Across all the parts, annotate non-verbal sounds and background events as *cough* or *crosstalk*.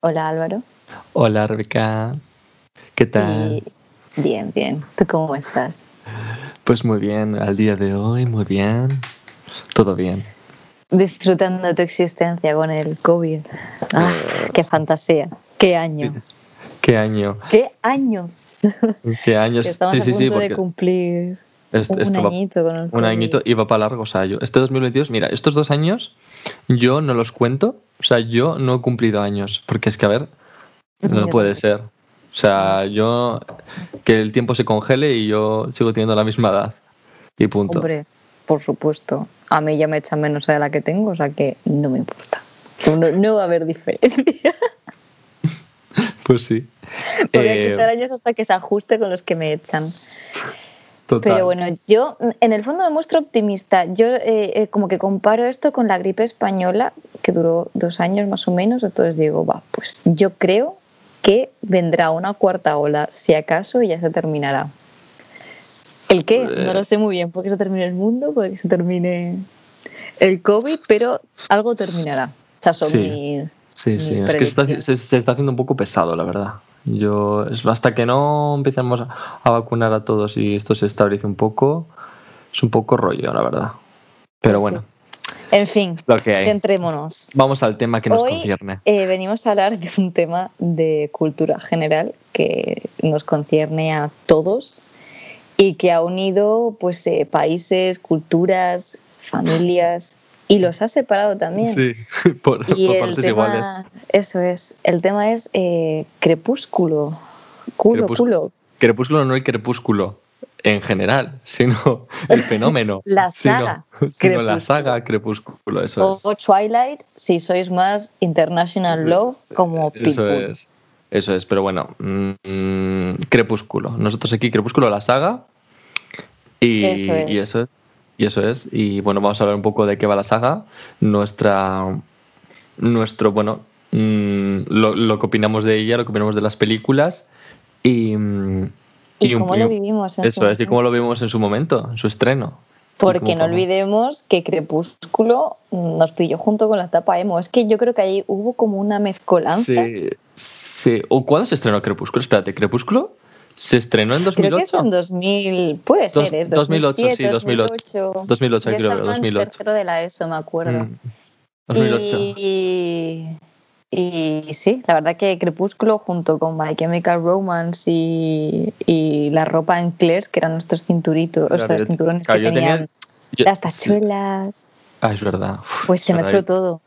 Hola Álvaro. Hola Rebeca. ¿Qué tal? Y- Bien, bien. ¿Tú cómo estás? Pues muy bien, al día de hoy, muy bien. Todo bien. Disfrutando tu existencia con el COVID. Ah, qué fantasía. Qué año. ¿Qué año? Qué años. *laughs* ¿Qué años? Que estamos sí, a sí, punto sí, de porque cumplir est- un va- añito con el un COVID. añito y va para largo. O sea, yo, este 2022, mira, estos dos años yo no los cuento. O sea, yo no he cumplido años. Porque es que, a ver, no puede ser. O sea, yo que el tiempo se congele y yo sigo teniendo la misma edad. Y punto. Hombre, por supuesto. A mí ya me echan menos de la que tengo, o sea que no me importa. No, no va a haber diferencia. *laughs* Pues sí. Voy a Eh, quitar años hasta que se ajuste con los que me echan. Total. Pero bueno, yo en el fondo me muestro optimista. Yo eh, eh, como que comparo esto con la gripe española, que duró dos años más o menos, entonces digo, va, pues yo creo que vendrá una cuarta ola, si acaso, y ya se terminará. ¿El qué? No lo sé muy bien, porque se termine el mundo, porque se termine el COVID, pero algo terminará. O sea, son Sí. mis- Sí, es que está, se está haciendo un poco pesado, la verdad. Yo, hasta que no empecemos a, vacunar a todos y esto se estabilice un poco, es un poco rollo, la verdad. Pero Pues bueno, En fin, lo que hay. centrémonos. Vamos al tema que nos Hoy- concierne. Eh, venimos a hablar de un tema de cultura general que nos concierne a todos y que ha unido pues, eh, países, culturas, familias y los ha separado también. Sí, *laughs* por, y por el partes tema, iguales. eso es, el tema es eh, crepúsculo. Culo, culo. Crepúsculo no el crepúsculo en general, *laughs* sino el fenómeno. *laughs* La saga Sino, la saga Crepúsculo, eso es. O Twilight, si sois más International Love, como Eh, Eso Pitbull. es. Eso es, pero bueno, mm, Crepúsculo. Nosotros aquí, Crepúsculo, la saga. Y Eso es. y eso es. Y eso es. Y bueno, vamos a hablar un poco de qué va la saga. Nuestra. Nuestro, bueno, mm, lo, lo que opinamos de ella, lo que opinamos de las películas. Y. ¿Y, un- cómo y lo vivimos en su Eso es, y cómo lo vimos en su momento, en su estreno. Y Porque no olvidemos que Crepúsculo nos pilló junto con la etapa emo. Es que yo creo que ahí hubo como una mezcolanza. Sí, sí. ¿O cuándo se estrenó Crepúsculo? Espérate, ¿Crepúsculo? ¿Se estrenó en 2008? Creo que es en 2000, puede ser, ¿eh? 2008, 2007, sí, 2008. 2008. 2008 Yo creo, estaba en 2008. tercero de la ESO, me acuerdo. Mm, 2008. Y, y sí, la verdad que Crepúsculo junto con My Chemical Romance y, y la ropa en Claire's, que eran nuestros cinturitos, o Claro, sea, yo- los cinturones claro, que yo tenía- tenían Yo- las sí. tachuelas, Ah, es verdad. Uf, pues se verdad. mezcló todo.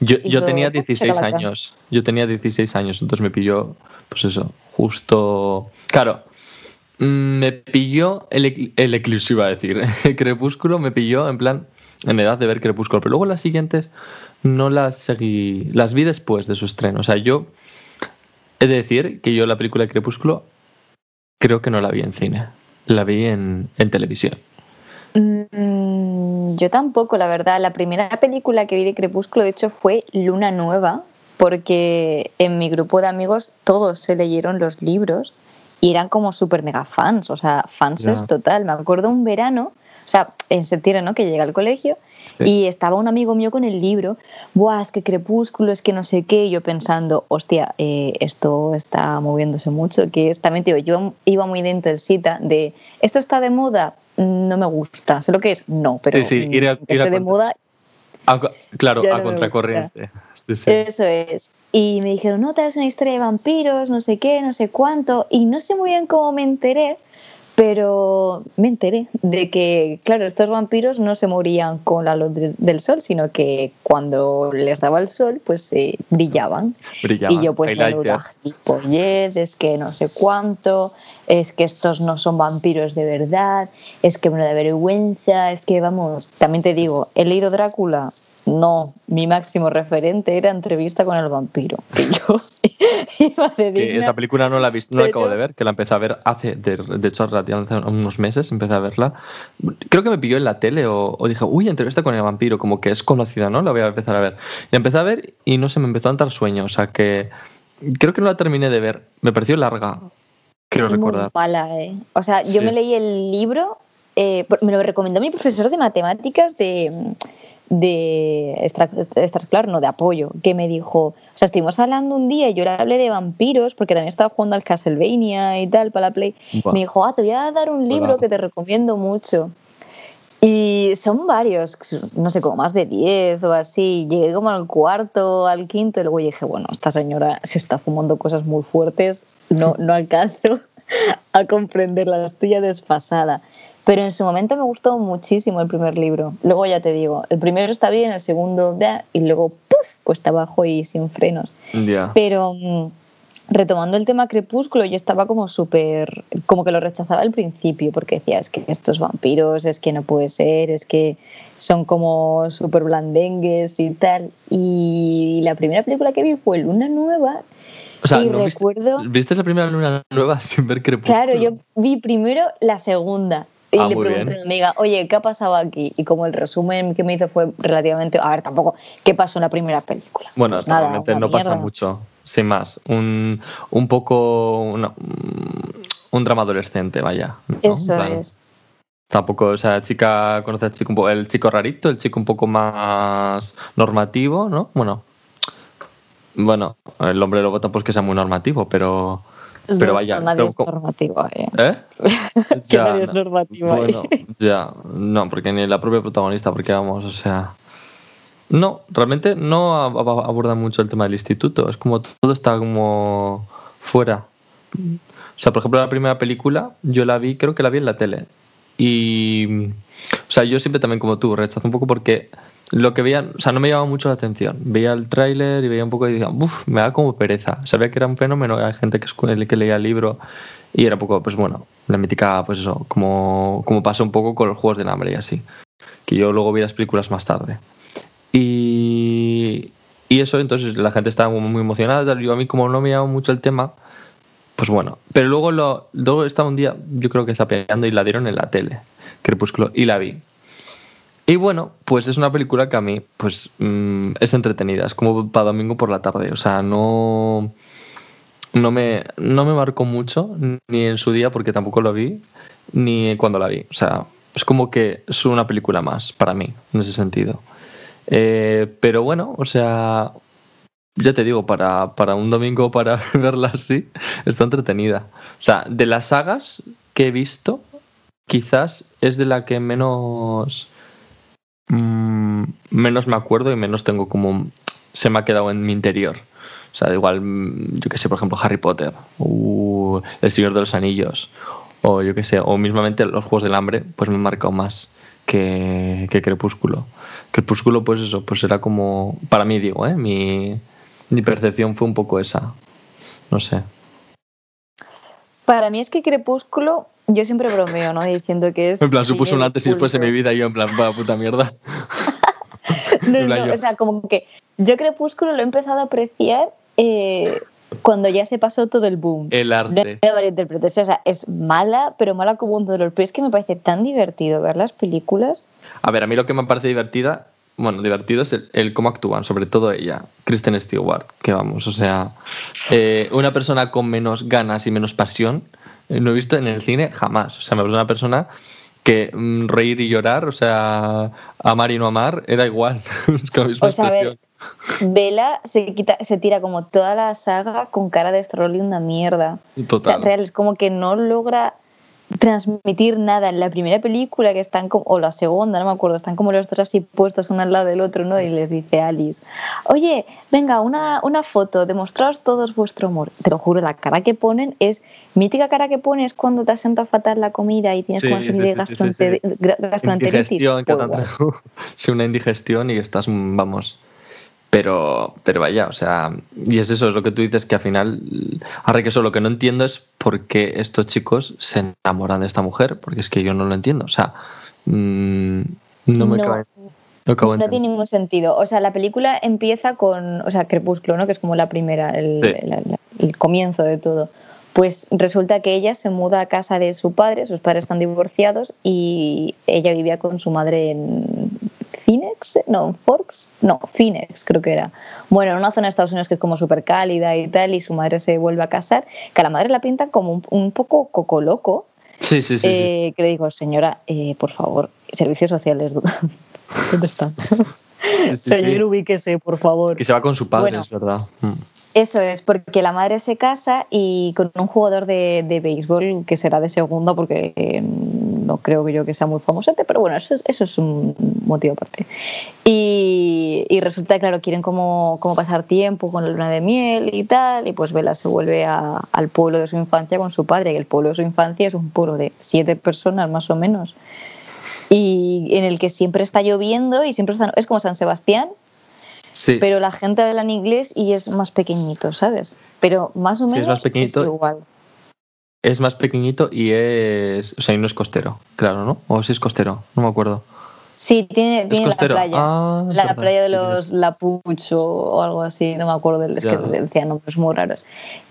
Yo, yo todo, tenía ¡pum! 16 chacalaca. años. Yo tenía 16 años, entonces me pilló, pues eso, justo. Claro, mm, me pilló el, el iba a decir. *laughs* Crepúsculo me pilló en plan, en edad de ver crepúsculo, pero luego las siguientes no las seguí. Las vi después de su estreno. O sea, yo he de decir que yo la película de Crepúsculo creo que no la vi en cine. La vi en, en televisión. Mm, yo tampoco, la verdad. La primera película que vi de Crepúsculo, de hecho, fue Luna Nueva, porque en mi grupo de amigos todos se leyeron los libros y eran como súper mega fans, o sea, fans es total. Me acuerdo un verano, o sea, en septiembre, ¿no? Que llegué al colegio Sí. y estaba un amigo mío con el libro, Buah, es que Crepúsculo, es que no sé qué, y yo pensando, hostia, eh, esto está moviéndose mucho, que es, también digo, yo iba muy de intensita, de, esto está de moda, no me gusta, sé lo que es, no, pero Sí, sí, ir a- que ir a esté de moda, A claro, Ya a no contracorriente. Sí, sí. eso es. Y me dijeron, no, tal es una historia de vampiros, no sé qué, no sé cuánto. Y no sé muy bien cómo me enteré, pero me enteré de que, claro, estos vampiros no se morían con la luz de- del sol, sino que cuando les daba el sol, pues eh, brillaban. Brillaba. Y yo, pues, menuda gilipollez, es que no sé cuánto, es que estos no son vampiros de verdad, es que me da vergüenza, es que, vamos, también te digo, he leído Drácula. No, mi máximo referente era entrevista con el vampiro. *laughs* Que yo *laughs* iba de digna. esta película no la he visto, no la acabo de ver, que la empecé a ver hace, de, de hecho, hace unos meses, empecé a verla. Creo que me pilló en la tele o, o dije, uy, entrevista con el vampiro, como que es conocida, ¿no? La voy a empezar a ver. Y la empecé a ver y no se me empezó a entrar sueño, o sea que creo que no la terminé de ver. Me pareció larga, quiero Muy recordar. mala, ¿eh? O sea, yo Sí. me leí el libro, eh, me lo recomendó mi profesor de matemáticas de, de extraescolar, no, de apoyo, que me dijo, o sea, estuvimos hablando un día y yo le hablé de vampiros, porque también estaba jugando al Castlevania y tal para la Play. Me dijo, ah, te voy a dar un libro que te recomiendo mucho. Y son varios, no sé, como más de 10 o así. Llegué como al cuarto, al quinto, y luego dije, bueno, esta señora se está fumando cosas muy fuertes, no, no alcanzo *laughs* a comprender la estoy desfasada. Pero en su momento me gustó muchísimo el primer libro. Luego ya te digo, el primero está bien, el segundo, ya, y luego, ¡puf! cuesta abajo y sin frenos. Pero mm, retomando el tema Crepúsculo, yo estaba como súper, como que lo rechazaba al principio, porque decía, es que estos vampiros, es que no puede ser, es que son como súper blandengues y tal. Y la primera película que vi fue Luna Nueva. O sea, recuerdo... viste, la primera Luna Nueva *laughs* sin ver Crepúsculo? Claro, yo vi primero la segunda. Y ah, le pregunté a una amiga, oye, ¿qué ha pasado aquí? Y como el resumen que me hizo fue relativamente. A ver, tampoco, ¿qué pasó en la primera película? Bueno, pues no pasa mucho, sin más. Un, un poco. un drama adolescente, vaya. Eso es. Tampoco, o sea, chica, conoce al chico, el chico rarito, el chico un poco más normativo, ¿no? Bueno, bueno, el hombre lobo tampoco es que sea muy normativo, pero pero vaya. Nadie es normativo ahí. ¿Eh? que *laughs* nadie es normativo bueno, Ya, no, porque ni la propia protagonista, porque vamos, o sea. No, realmente no aborda mucho el tema del instituto. Es como todo está como fuera. O sea, por ejemplo, la primera película yo la vi, creo que la vi en la tele. Y. O sea, yo siempre también, como tú, rechazo un poco porque lo que veía, o sea, no me llamaba mucho la atención. Veía el tráiler y veía un poco y decía, uff, me da como pereza. Sabía que era un fenómeno, hay gente que, que leía el libro y era un poco, pues bueno, la mítica, pues eso, como, como pasa un poco con los Juegos del Hambre y así. Que yo luego vi las películas más tarde. Y, y eso, entonces la gente estaba muy emocionada. Yo a mí, como no me llamaba mucho el tema, pues bueno. Pero luego, lo, luego estaba un día, yo creo que zapeando y la dieron en la tele, Crepúsculo, y la vi. Y bueno, pues es una película que a mí pues mm, es entretenida, es como para domingo por la tarde, o sea, no, no, me, no me marcó mucho, ni en su día porque tampoco lo vi, ni cuando la vi, o sea, es como que es una película más para mí, en ese sentido. Eh, pero bueno, o sea, ya te digo, para, para un domingo para *laughs* verla así, está entretenida. O sea, de las sagas que he visto, quizás es de la que menos Mm, menos me acuerdo y menos tengo como se me ha quedado en mi interior. O sea, igual, mm, yo que sé, por ejemplo, Harry Potter, o El Señor de los Anillos, o yo que sé, o mismamente los Juegos del Hambre, pues me han marcado más que, que Crepúsculo. Crepúsculo, pues eso, pues era como, para mí digo, ¿eh? mi, mi percepción fue un poco esa. No sé. Para mí es que Crepúsculo yo siempre bromeo, ¿no? Diciendo que es. En plan, supuso un antes y después en mi vida y yo, en plan, va puta mierda. *laughs* no, no, o sea, como que yo Crepúsculo lo he empezado a apreciar eh, cuando ya se pasó todo el boom. El arte. No, o sea, es mala, pero mala como un dolor. Pero es que me parece tan divertido ver las películas. A ver, a mí lo que me parece divertida, bueno, divertido es el, cómo actúan, sobre todo ella, Kristen Stewart, que vamos, o sea, eh, una persona con menos ganas y menos pasión no he visto en el cine jamás. O sea, me parece una persona que mm, reír y llorar, o sea, amar y no amar, era igual. *laughs* es que misma expresión. Vela se, quita, se tira como toda la saga con cara de y una mierda. Total. O sea, real, es como que no logra transmitir nada. En la primera película que están como, o la segunda, no me acuerdo, están como los dos así puestos uno al lado del otro, ¿no? Y les dice Alice, oye, venga, una, una foto, demostraos todos vuestro amor. Te lo juro, la cara que ponen es, mítica cara que pones cuando te has fatal la comida y tienes como sí, gastroenteritis. Indigestión, *laughs* sí, una indigestión y estás, vamos pero, pero vaya, o sea, y es eso, es lo que tú dices, que al final, ahora que eso lo que no entiendo es por qué estos chicos se enamoran de esta mujer, porque es que yo no lo entiendo, o sea, mm, no me cabe. No, tiene ningún sentido. O sea, la película empieza con, o sea, Crepúsculo, ¿no? Que es como la primera, el, el comienzo de todo. Pues resulta que ella se muda a casa de su padre, sus padres están divorciados y ella vivía con su madre en Phoenix, no, en Forks, no, Phoenix creo que era. Bueno, en una zona de Estados Unidos que es como súper cálida y tal, y su madre se vuelve a casar, que a la madre la pintan como un, poco coco loco. Sí, sí, sí, eh, Que le digo, señora, eh, por favor, servicios sociales, ¿Dónde están? *laughs* Señor, ubíquese, por favor. Y se va con su padre, es verdad. Mm. Eso es, porque la madre se casa y con un jugador de, de béisbol que será de segunda, porque eh, no creo yo que sea muy famosete, pero bueno, eso es, eso es un motivo aparte. Y, y resulta, claro, quieren como, como, pasar tiempo con la luna de miel y tal, y pues Vela se vuelve a, al pueblo de su infancia con su padre, y el pueblo de su infancia es un pueblo de siete personas más o menos y en el que siempre está lloviendo y siempre está, es como San Sebastián, sí. pero la gente habla en inglés y es más pequeñito, ¿sabes? Pero más o menos es, más pequeñito, es igual. Es más pequeñito y es, o sea, y no es costero, claro, ¿no? O si es costero, no me acuerdo. Sí, tiene, tiene la playa. Ah, la playa de los Lapucho o algo así, no me acuerdo, es que le decían nombres muy raros.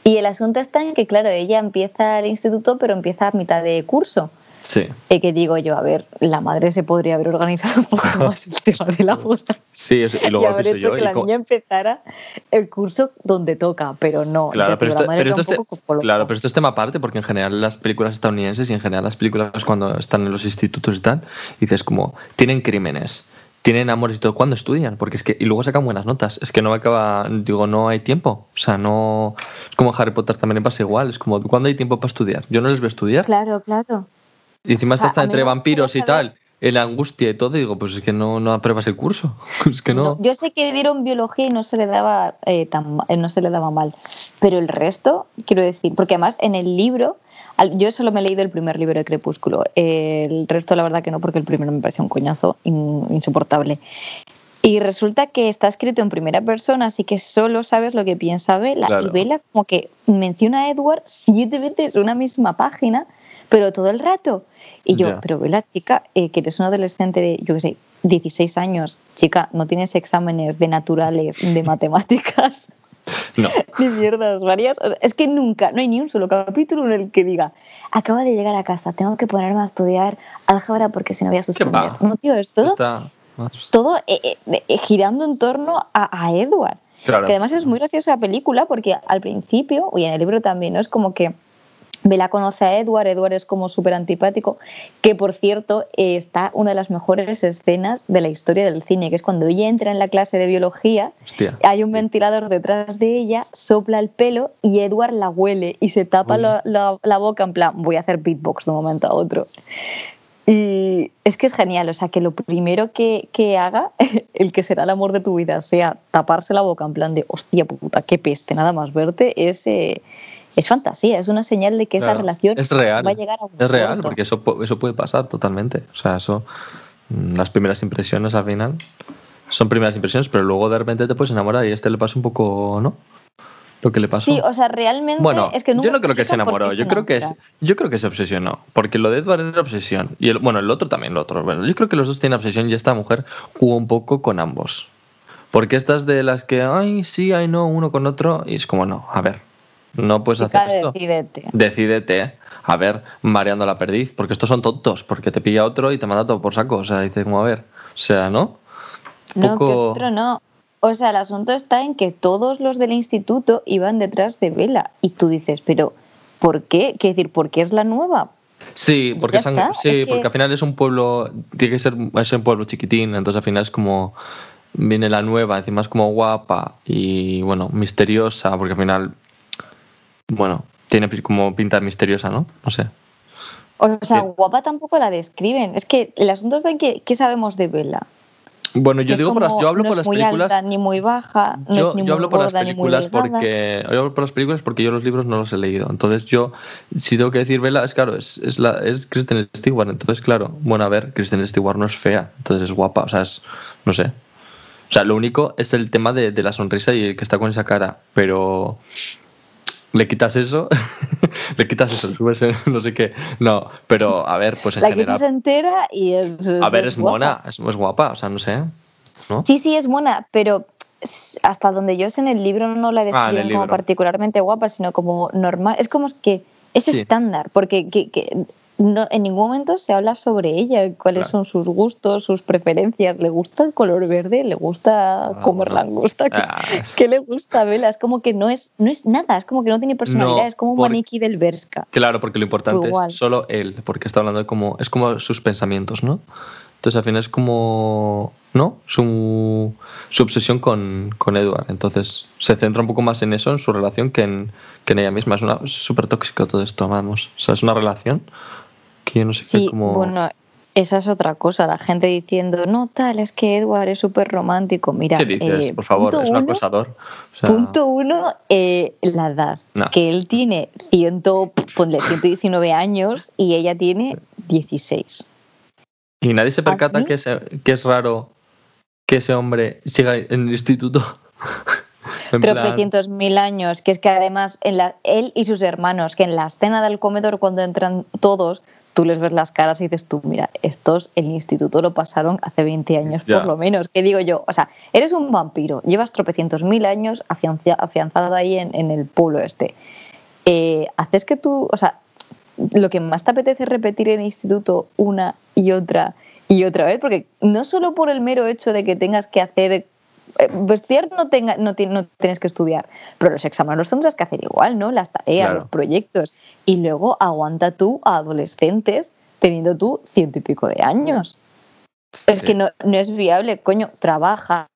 Y el asunto está en que, claro, ella empieza el instituto, pero empieza a mitad de curso. Sí. Eh, que digo yo, a ver, la madre se podría haber organizado *laughs* un poco más el *laughs* tema de la boda. Sí, eso, y luego y haber hecho yo, que la niña empezara el curso donde toca, pero no. Claro, pero, esto, pero, esto es, claro pero esto es tema aparte, porque en general las películas estadounidenses y en general las películas cuando están en los institutos y tal, dices como, tienen crímenes tienen amores y todo cuando estudian, porque es que y luego sacan buenas notas. Es que no acaba, digo, no hay tiempo. O sea, no es como Harry Potter también pasa igual, es como cuando hay tiempo para estudiar. Yo no les veo estudiar. Claro, claro. Y encima está, entre vampiros y tal, en la angustia y todo, y digo, pues es que no, no apruebas el curso. *laughs* Es que no. Yo sé que dieron biología y no se le daba eh, tan, no se le daba mal, pero el resto, quiero decir, porque además en el libro, yo solo me he leído el primer libro de Crepúsculo, el resto la verdad que no, porque el primero me parecía un coñazo insoportable. Y resulta que está escrito en primera persona, así que solo sabes lo que piensa Vela. Y Vela como que menciona a Edward siete veces una misma página pero todo el rato. Y yo, pero ve la chica, eh, que eres un adolescente de, yo qué sé, 16 años, chica, no tienes exámenes de naturales, de *laughs* matemáticas. No. *laughs* Ni mierdas varias. Es que nunca, no hay ni un solo capítulo en el que diga, acabo de llegar a casa, tengo que ponerme a estudiar álgebra porque si no voy a suspender. No, tío, es todo, todo eh, eh, girando en torno a, a Edward. Claro. Que además es muy graciosa la película porque al principio, y en el libro también, ¿no? Es como que Bella conoce a Edward, Edward es como súper antipático, que por cierto eh, está una de las mejores escenas de la historia del cine, que es cuando ella entra en la clase de biología, Hostia, hay un ventilador detrás de ella, sopla el pelo y Edward la huele y se tapa la, la, la, boca en plan, voy a hacer beatbox de un momento a otro. Y es que es genial, o sea, que lo primero que, que, haga, *laughs* el que será el amor de tu vida, sea taparse la boca en plan de, hostia puta, qué peste, nada más verte, es, eh, es fantasía, es una señal de que claro, esa relación es real, va a llegar a un Es real, punto. porque eso, eso puede pasar totalmente. O sea, eso, mm, las primeras impresiones al final son primeras impresiones, pero luego de repente te puedes enamorar y a este le pasa un poco, ¿no? Lo que le pasó. Sí, o sea, realmente bueno, es que yo no creo que se enamoró, yo creo que es, yo creo que se obsesionó, porque lo de Edward era obsesión y el, bueno, el otro también, el otro. Bueno, yo creo que los dos tienen obsesión y esta mujer jugó un poco con ambos. Porque estas de las que, ay, sí, ay, no, uno con otro, y es como, no, a ver, no puedes Chica, hacer esto. Decídete. Decídete, a ver, mareando la perdiz, porque estos son tontos, porque te pilla otro y te manda todo por saco. O sea, dices, como, a ver, o sea, ¿no? Un no, que otro no. O sea, el asunto está en que todos los del instituto iban detrás de Vela. Y tú dices, pero ¿por qué? ¿Qué decir? ¿Por qué es la nueva? Sí, porque, sí, es porque que... al final es un pueblo, tiene que ser es un pueblo chiquitín, entonces al final es como viene la nueva, encima es como guapa y bueno, misteriosa, porque al final, bueno, tiene como pinta misteriosa, ¿no? No sé. O sea, sí. guapa tampoco la describen. Es que el asunto es de que, ¿qué sabemos de Vela? Bueno, yo digo por las, yo hablo no por es las muy películas. Alta, ni muy baja, no yo, es ni yo muy hablo por las gorda, películas porque yo hablo por las películas porque yo los libros no los he leído. Entonces yo, si tengo que decir Vela, es claro, es, es, la, es Kristen Stewart. Entonces claro, bueno a ver, Kristen Stewart no es fea, entonces es guapa, o sea, es, no sé. O sea, lo único es el tema de, de la sonrisa y el que está con esa cara, pero le quitas eso, *laughs* le quitas eso, *laughs* subes no sé qué. No, pero a ver, pues en la general. quitas entera y es. A ver, es es mona, es, es guapa, o sea, no sé. ¿no? Sí, sí, es buena, pero hasta donde yo sé en el libro no la describen Ah, el como libro. particularmente guapa, sino como normal. Es como que es Sí. estándar, porque que, que no, en ningún momento se habla sobre ella, cuáles Claro. son sus gustos, sus preferencias. ¿Le gusta el color verde? ¿Le gusta comer bueno. langosta? ¿Qué, Ah, es- qué le gusta a Vela? Es como que no es, no es nada, es como que no tiene personalidad, No, es como un maniquí del Berska. Claro, porque lo importante Igual. es solo él, porque está hablando de como, es como sus pensamientos, ¿no? Entonces al final es como, ¿no? Su, su obsesión con, con, Edward. Entonces se centra un poco más en eso, en su relación, que en, que en ella misma. Es súper tóxico todo esto, vamos. O sea, es una relación que yo no sé sí, qué como... Bueno, esa es otra cosa, la gente diciendo, no, tal, es que Edward es súper romántico. Mira, ¿qué dices? eh, Por favor, es un acosador. O sea, Punto uno, eh, la edad. No. Que él tiene ciento, ponle 119 años y ella tiene 16. Y nadie se percata que, es, que es raro que ese hombre siga en el instituto. *laughs* Tropecientos mil años, que es que además en la, él y sus hermanos, que en la escena del comedor cuando entran todos, tú les ves las caras y dices tú, mira, estos el instituto lo pasaron hace 20 años Ya. por lo menos. ¿Qué digo yo? O sea, eres un vampiro, llevas tropecientos mil años afianza- afianzado ahí en, en el pueblo este. Eh, haces que tú, o sea, lo que más te apetece es repetir en el instituto una y otra y otra vez, porque no solo por el mero hecho de que tengas que hacer estudiar no, tenga, no, no tienes que estudiar, pero los exámenes los tendrás que hacer igual, ¿no? Las tareas, Claro. los proyectos. Y luego aguanta tú a adolescentes teniendo tú ciento y pico de años. Es que no, no es viable, coño, trabaja,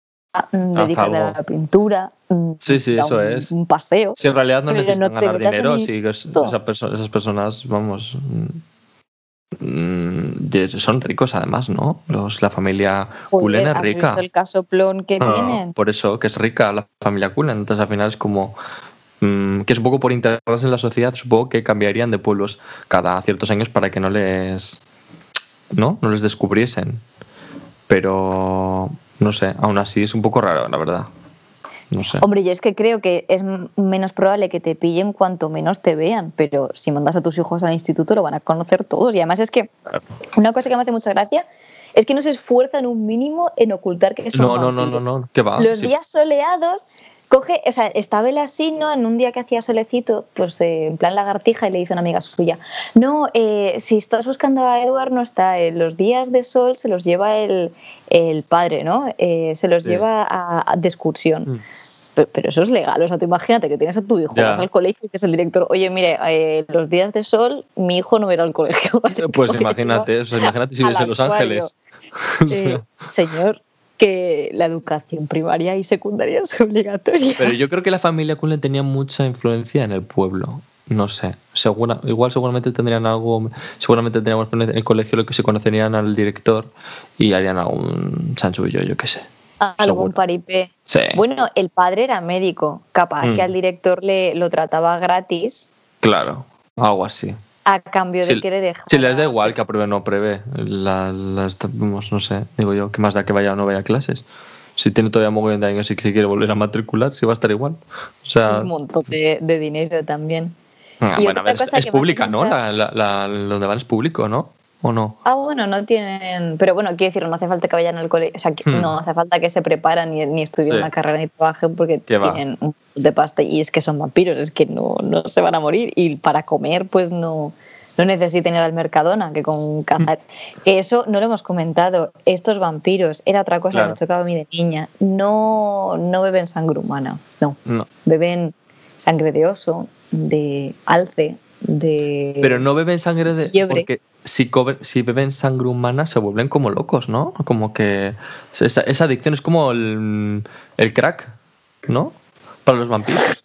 mm, dedícate a la pintura, mm, Sí, sí, eso un, es. un paseo. Si en realidad no necesitan ganar dinero, sí, que es- instituto. esa perso- esas personas, vamos, mm, son ricos además, ¿no? Los, la familia Cullen es ¿has rica. visto el casoplón que Ah, tienen? por eso, que es rica la familia Cullen. Entonces al final es como mm, que es un poco por integrarse en la sociedad, supongo que cambiarían de pueblos cada ciertos años para que no les, ¿no? No les descubriesen. Pero no sé, aún así es un poco raro, la verdad. No sé. Hombre, yo es que creo que es menos probable que te pillen cuanto menos te vean, pero si mandas a tus hijos al instituto lo van a conocer todos. Y además es que una cosa que me hace mucha gracia es que no se esfuerzan un mínimo en ocultar que son No, no, no, no, vampiros. no, ¿qué va? Los Sí. días soleados, coge, o sea, estaba él así, ¿no? En un día que hacía solecito, pues eh, en plan lagartija, y le dice a una amiga suya, no, eh, si estás buscando a Edward, no está, eh, los días de sol se los lleva el, el padre, ¿no? Eh, se los Sí. lleva a, a- de excursión. Mm. Pero, pero eso es legal, o sea, tú imagínate que tienes a tu hijo, Ya. vas al colegio y dices al director, oye, mire, eh, los días de sol mi hijo no ir al colegio. ¿vale? Pues *laughs* imagínate, imagínate si vives en Los. Ángeles. O *laughs* sea, señor, que la educación primaria y secundaria es obligatoria. Pero yo creo que la familia Cullen tenía mucha influencia en el pueblo. No sé, segura, igual seguramente tendrían algo, seguramente tendríamos en el colegio lo que se conocerían al director y harían algún chanchullo, yo qué sé. Algún seguro. paripé. Sí, Bueno, el padre era médico, capaz Mm. que al director le lo trataba gratis claro, algo así. A cambio de Si- que le dejara. Si les da igual que apruebe o no apruebe, la, las- no sé, digo yo, ¿qué más da que vaya o no vaya a clases? Si tiene todavía mogollón de años y que quiere volver a matricular, si va a estar igual. O sea, un montón de, de dinero también. ah, Y bueno, a otra ver, es, cosa que pública, ¿no? La, la, la- donde van es público, ¿no? ¿O no? Ah, bueno, no tienen. Pero bueno, quiero decir, no hace falta que vayan al colegio. O sea, que Hmm. no hace falta que se preparan ni, ni estudien Sí. una carrera ni trabajen porque va. tienen un de pasta y es que son vampiros, es que no, no se van a morir. Y para comer, pues no, no necesitan ir al Mercadona, que con cazar. Hmm. Que eso no lo hemos comentado. Estos vampiros, era otra cosa Claro. que me chocaba a mí de niña. No, no beben sangre humana, no. No. Beben sangre de oso, de alce, de. Pero no beben sangre de. Fiebre. Porque si, beben sangre humana se vuelven como locos, ¿no? Como que. Esa, esa adicción es como el, el crack, ¿no? Para los vampiros.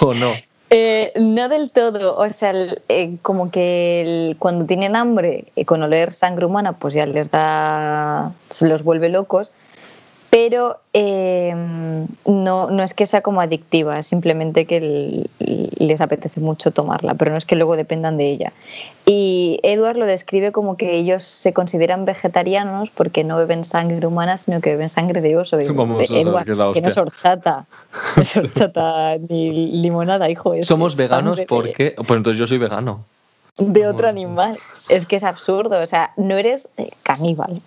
¿O no? Eh, no del todo, o sea, el- eh, como que el- cuando tienen hambre y con oler sangre humana, pues ya les da, se los vuelve locos, pero eh, no, no es que sea como adictiva, es simplemente que el- les apetece mucho tomarla, pero no es que luego dependan de ella. Y Edward lo describe como que ellos se consideran vegetarianos porque no beben sangre humana, sino que beben sangre de oso. Vamos a saber Edward, que que no es horchata, no es *laughs* horchata ni limonada, hijo. es Somos veganos de- porque. Pues entonces yo soy vegano. de otro animal. Es que es absurdo, o sea, no eres eh, caníbal.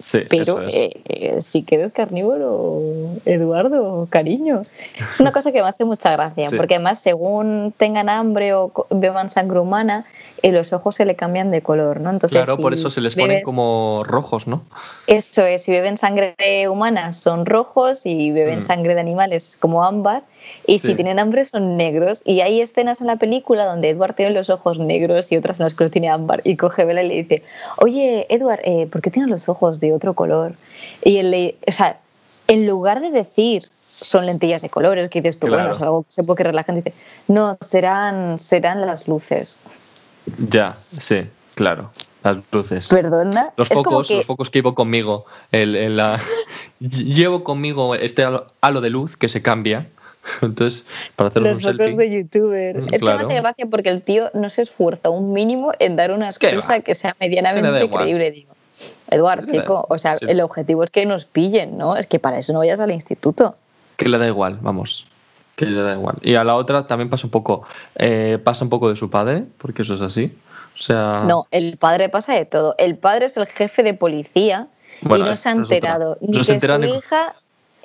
Sí, pero eh, si quieres carnívoro, Eduardo, cariño. Es una cosa que me hace mucha gracia, porque además según tengan hambre o beban sangre humana, eh, los ojos se le cambian de color, ¿no? Entonces, claro, por eso se les ponen como rojos, ¿no? Eso es, si beben sangre humana son rojos y beben mm. sangre de animales como ámbar, y si tienen hambre son negros. Y hay escenas en la película donde Edward tiene los ojos negros y otras en las que los tiene ámbar, y coge Vela y le dice, oye, Edward, eh, ¿por qué tienes los ojos de otro color? Y le, o sea, en lugar de decir son lentillas de colores, que dices tú, bueno, es algo que se puede que la gente dice, no, serán, serán las luces. Ya, sí, claro. Las luces. Perdona. Los focos, que... los focos que llevo conmigo. El, la... *laughs* llevo conmigo este halo de luz que se cambia. *laughs* Entonces, para hacer Los focos de youtuber. Mm, es que me hace gracia porque el tío no se esfuerza un mínimo en dar una excusa que sea medianamente creíble, digo. Eduard, chico, o sea, el objetivo es que nos pillen, ¿no? Es que para eso no vayas al instituto. Que le da igual, vamos que le da igual. Y a la otra también pasa un poco, eh, pasa un poco de su padre, porque eso es así. O sea... No, el padre pasa de todo. El padre es el jefe de policía y no se ha enterado ni que su hija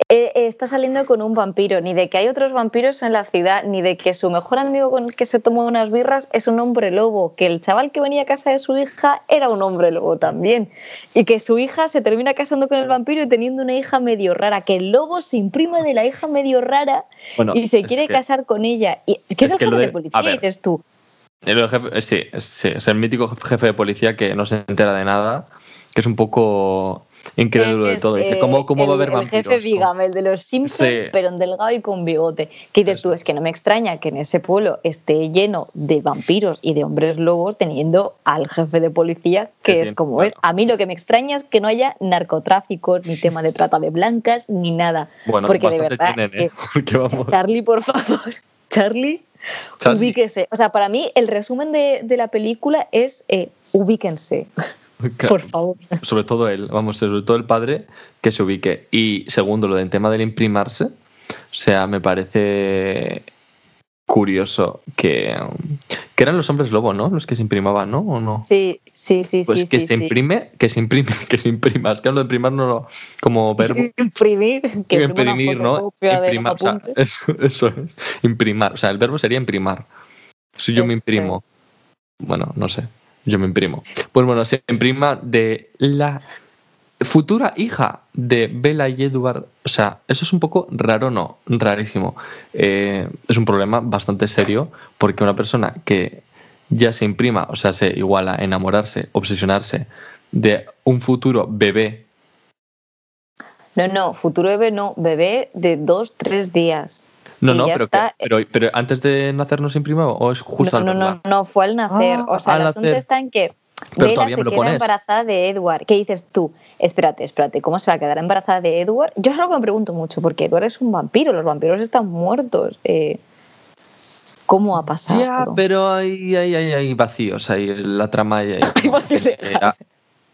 eh, está saliendo con un vampiro, ni de que hay otros vampiros en la ciudad, ni de que su mejor amigo con el que se tomó unas birras es un hombre lobo, que el chaval que venía a casa de su hija era un hombre lobo también, y que su hija se termina casando con el vampiro y teniendo una hija medio rara, que el lobo se imprime de la hija medio rara y se quiere casar con ella. Y, ¿Qué es, el jefe de policía? dices tú. sí, sí, es el mítico jefe de policía que no se entera de nada, que es un poco incrédulo de todo. Dice, ¿cómo, cómo va a haber vampiros? El jefe Bigame, el de los Simpsons, pero en delgado y con bigote. Que dices tú, es que no me extraña que en ese pueblo esté lleno de vampiros y de hombres lobos teniendo al jefe de policía, que es como es. A mí lo que me extraña es que no haya narcotráfico, ni tema de trata de blancas, ni nada. Bueno, porque de verdad, ¿eh? *laughs* Charlie, por favor, *laughs* Charlie, ubíquese. O sea, para mí el resumen de, de la película es eh, ubíquense. *laughs* Por favor. Sobre todo él, vamos, sobre todo el padre que se ubique. Y segundo, lo del tema del imprimarse. O sea, me parece curioso que, que eran los hombres lobo, ¿no? Los que se imprimaban, ¿no? ¿O no? Sí, sí, sí, pues sí. que se imprime, que se imprime, *laughs* que se imprima. Es que hablo de imprimar no como *laughs* verbo. Imprimir, que imprimir, ¿no? Imprimar, o sea, eso, es. Imprimar. O sea, el verbo sería imprimar. Si yo me imprimo. Bueno, no sé. Yo me imprimo. Pues bueno, se imprima de la futura hija de Bella y Edward. O sea, eso es un poco raro, no, rarísimo. Eh, es un problema bastante serio porque una persona que ya se imprima, o sea, se iguala a enamorarse, obsesionarse de un futuro bebé. No, no, futuro bebé no, bebé de dos, tres días. No, no, pero, pero, antes de nacer no se imprimió o es justo no, al No, no, no, fue al nacer. Ah, o sea, el asunto está en que Bella se queda embarazada de Edward. ¿Qué dices tú? Espérate, espérate, ¿cómo se va a quedar embarazada de Edward? Yo es algo que me pregunto mucho, porque Edward es un vampiro, los vampiros están muertos. Eh, ¿Cómo ha pasado? Ya, pero hay, hay, hay, hay vacíos ahí, la trama. Hay, hay *laughs* vacíos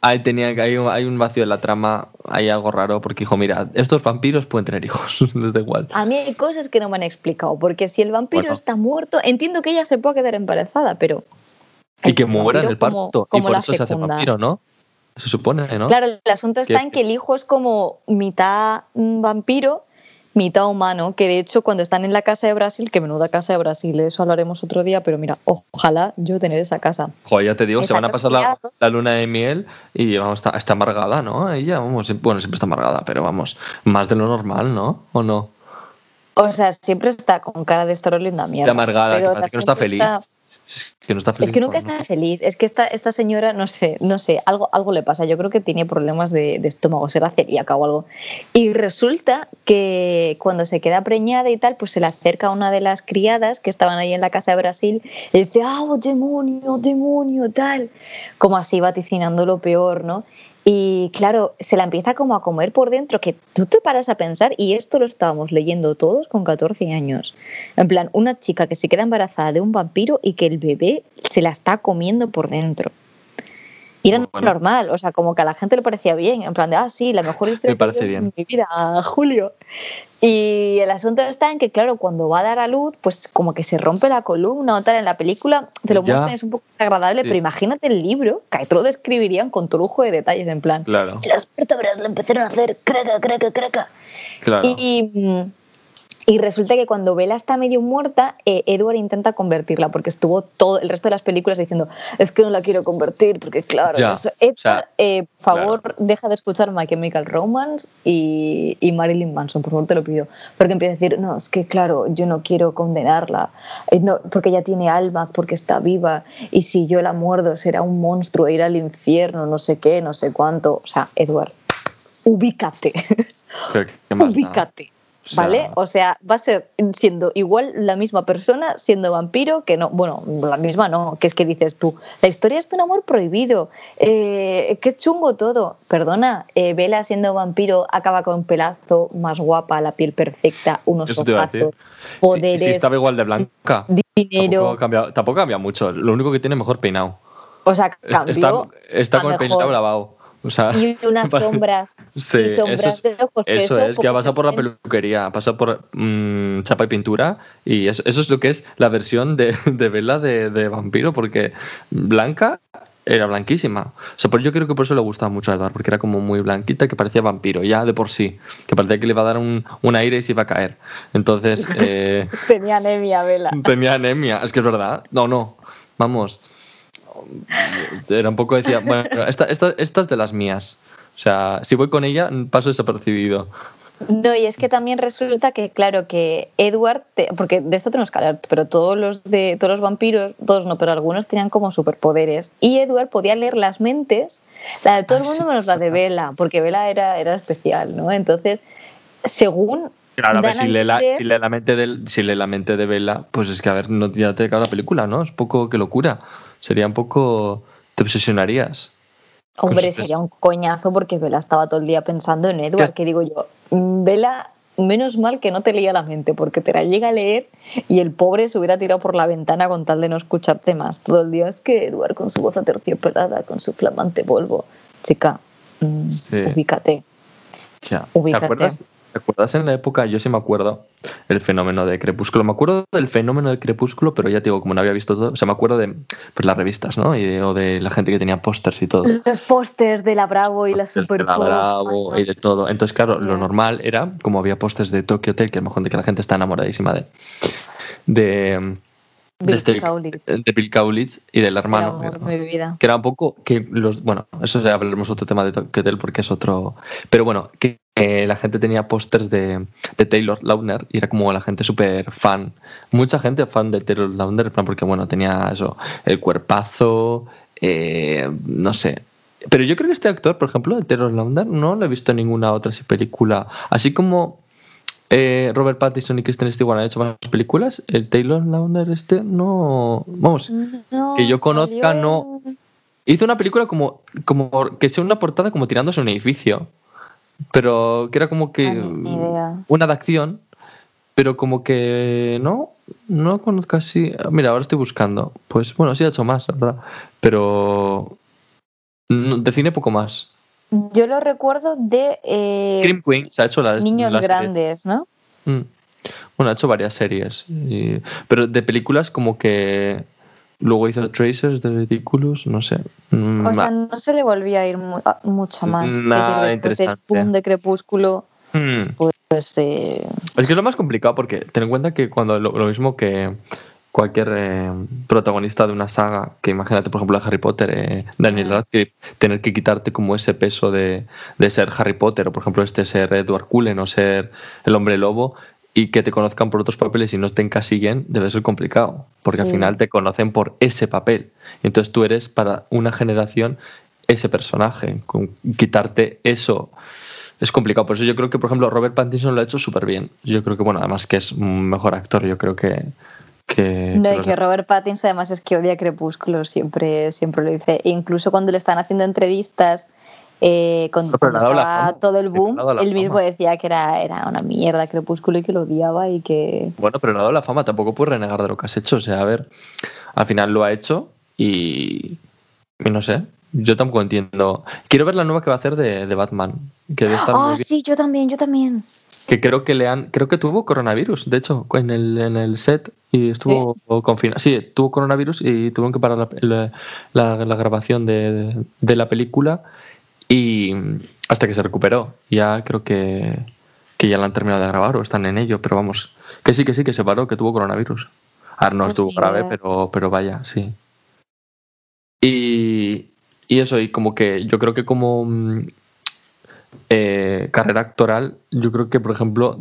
Ahí tenía hay un, hay un vacío en la trama, hay algo raro, porque dijo, mira, estos vampiros pueden tener hijos, *laughs* les da igual. A mí hay cosas que no me han explicado, porque si el vampiro está muerto, entiendo que ella se puede quedar embarazada, pero... Y que muera en el parto, y por eso se hace vampiro, ¿no? Se supone, ¿no? Claro, el asunto está en que el hijo es como mitad vampiro mitad humano, que de hecho cuando están en la casa de Brasil, que menuda casa de Brasil, eso hablaremos otro día, pero mira, ojalá yo tener esa casa. Joder, ya te digo, se van a pasar la, luna de miel y vamos, está, está amargada, ¿no? Ella, vamos, bueno, siempre está amargada, pero vamos, más de lo normal, ¿no? ¿O no? O sea, siempre está con cara de estar linda mierda. Está amargada, que parece que no está feliz. Es que no está feliz. Es que nunca está feliz. Es que esta, esta señora, no sé, no sé, algo, algo le pasa. Yo creo que tiene problemas de, estómago, será celíaca o algo. Y resulta que cuando se queda preñada y tal, pues se le acerca a una de las criadas que estaban ahí en la casa de Brasil y dice, ¡ah, oh, demonio, demonio, tal! Como así vaticinando lo peor, ¿no? Y claro, se la empieza como a comer por dentro, que tú te paras a pensar, y esto lo estábamos leyendo todos con 14 años. En plan, una chica que se queda embarazada de un vampiro y que el bebé se la está comiendo por dentro. Y era normal, o sea, como que a la gente le parecía bien, en plan de, ah, sí, la mejor historia parece bien. mi vida, *laughs* Julio. Y el asunto está en que, claro, cuando va a dar a luz, pues como que se rompe la columna o tal en la película, te lo muestran, es un poco desagradable, pero imagínate el libro, que todo lo describirían con tu lujo de detalles, en plan, claro. las vértebras le empezaron a hacer craca, craca, craca. Claro. Y, y resulta que cuando Bella está medio muerta, eh, Edward intenta convertirla, porque estuvo todo el resto de las películas diciendo, es que no la quiero convertir, porque claro, Edward, eh, por favor, deja de escuchar My Chemical Romance y, y, Marilyn Manson, por favor, te lo pido. Porque empieza a decir, no, es que claro, yo no quiero condenarla, eh, no, porque ella tiene alma, porque está viva, y si yo la muerdo será un monstruo, ir al infierno, no sé qué, no sé cuánto. O sea, Edward, ubícate. ubícate. ¿Vale? O sea, va a ser siendo igual la misma persona siendo vampiro que no. Bueno, la misma no, que es que dices tú. La historia es de un amor prohibido. Eh, qué chungo todo. Perdona, eh, Vela siendo vampiro acaba con pelazo, más guapa, la piel perfecta, unos ojazos, poderes. Si, estaba igual de blanca. Dinero. Tampoco cambia, mucho. Lo único que tiene mejor peinado. O sea, cambió. Está, con el peinado lavado y unas *laughs* sombras. *laughs* Sí, sombras eso es, de ojos. Eso, es, que ha pasado por la peluquería, pasa por mmm, chapa y pintura. Y eso, eso, es lo que es la versión de, *laughs* de Bella de, de, vampiro, porque Blanca era blanquísima. O sea, por yo creo que por eso le gustaba mucho a Edward, porque era como muy blanquita, que parecía vampiro, ya de por sí. Que parecía que le iba a dar un, un aire y se iba a caer. Entonces. Eh, tenía anemia, Bella. Tenía anemia, es que es verdad. No, no. Vamos era un poco decía, bueno, esta, esta, esta, es de las mías. O sea, si voy con ella, paso desapercibido. No, y es que también resulta que, claro, que Edward, porque de esto tenemos que hablar, pero todos los de todos los vampiros, todos no, pero algunos tenían como superpoderes. Y Edward podía leer las mentes, la de todo el ah, mundo menos la de Bella, porque Bella era, era especial, ¿no? Entonces, según Claro, a ver, si lee, la, si lee, la, mente de, si lee la mente de Bella, pues es que, a ver, no ya te cago la película, ¿no? Es poco que locura sería un poco. te obsesionarías. Hombre, sería un coñazo porque Vela estaba todo el día pensando en Edward, que digo yo, mm, Vela, menos mal que no te leía la mente, porque te la llega a leer y el pobre se hubiera tirado por la ventana con tal de no escucharte más. Todo el día es que Edward con su voz aterciopelada, con su flamante polvo. Chica, mm, ubícate. Ya. ¿Te acuerdas? ¿Te acuerdas en la época? Yo sí me acuerdo el fenómeno de Crepúsculo. Me acuerdo del fenómeno de Crepúsculo, pero ya te digo, como no había visto todo, o sea, me acuerdo de pues, las revistas, ¿no? Y o de la gente que tenía pósters y todo. Los pósters de la Bravo y la Super De la Bravo y de todo. Entonces, claro, lo normal era, como había pósters de Tokyo Hotel, que a lo mejor de que la gente está enamoradísima de. de Bill este, de Bill Kaulitz y del hermano. que era un poco que los. Bueno, eso ya hablaremos otro tema de Tokyo porque es otro. Pero bueno, que la gente tenía pósters de, de, Taylor Lautner y era como la gente súper fan. Mucha gente fan de Taylor Lautner, porque bueno, tenía eso, el cuerpazo, eh, no sé. Pero yo creo que este actor, por ejemplo, de Taylor Lautner, no lo he visto en ninguna otra película. Así como eh, Robert Pattinson y Kristen Stewart han hecho más películas. El Taylor Lautner este no... Vamos, que yo conozca no... Hizo una película como, como que sea una portada como tirándose a un edificio. Pero que era como que una de acción. Pero como que no, no conozco así. Mira, ahora estoy buscando. Pues bueno, sí ha hecho más, ¿verdad? Pero de cine poco más. Yo lo recuerdo de. Eh, Queen se ha hecho las. Niños grandes, ¿no? Mm. Bueno, ha hecho varias series. pero de películas como que. Luego hizo Tracers de Ridiculous, no sé. Mm, o sea, no se le volvía a ir mucho más. Nada después del boom de Crepúsculo, mm. pues. Eh... Es que es lo más complicado porque ten en cuenta que cuando lo mismo que cualquier eh, protagonista de una saga, que imagínate, por ejemplo, de Harry Potter, eh, Daniel Radcliffe, tener que quitarte como ese peso de, ser Harry Potter, o por ejemplo, este ser Edward Cullen o ser el hombre lobo, y que te conozcan por otros papeles y no te encasillen, debe ser complicado, porque al final te conocen por ese papel. Entonces tú eres para una generación ese personaje, con quitarte eso es complicado. Por eso yo creo que, por ejemplo, Robert Pattinson lo ha hecho súper bien. Yo creo que, bueno, además que es un mejor actor, yo creo que, que, no, y que Robert Pattinson además es que odia Crepúsculo, siempre, siempre lo dice. E incluso cuando le están haciendo entrevistas, eh, cuando, estaba todo el boom, él mismo decía que era, era una mierda Crepúsculo y que lo odiaba y que... Bueno, pero le ha dado la fama, tampoco puedes renegar de lo que has hecho. O sea, a ver, al final lo ha hecho y, y no sé, Yo tampoco entiendo. Quiero ver la nueva que va a hacer de, de Batman. Que debe estar muy Ah, bien. sí, yo también, yo también. Que creo que le han. Creo que tuvo coronavirus, de hecho, en el, en el set y estuvo confinado. Sí, tuvo coronavirus y tuvieron que parar la, la- la- la grabación de, de la película y hasta que se recuperó. Ya creo que, que ya la han terminado de grabar o están en ello, pero vamos. Que sí, que sí, que se paró, que tuvo coronavirus. Ahora no Pues estuvo sí, grave, eh. pero, pero vaya, sí. Y, y eso, y como que yo creo que como eh, carrera actoral, yo creo que, por ejemplo,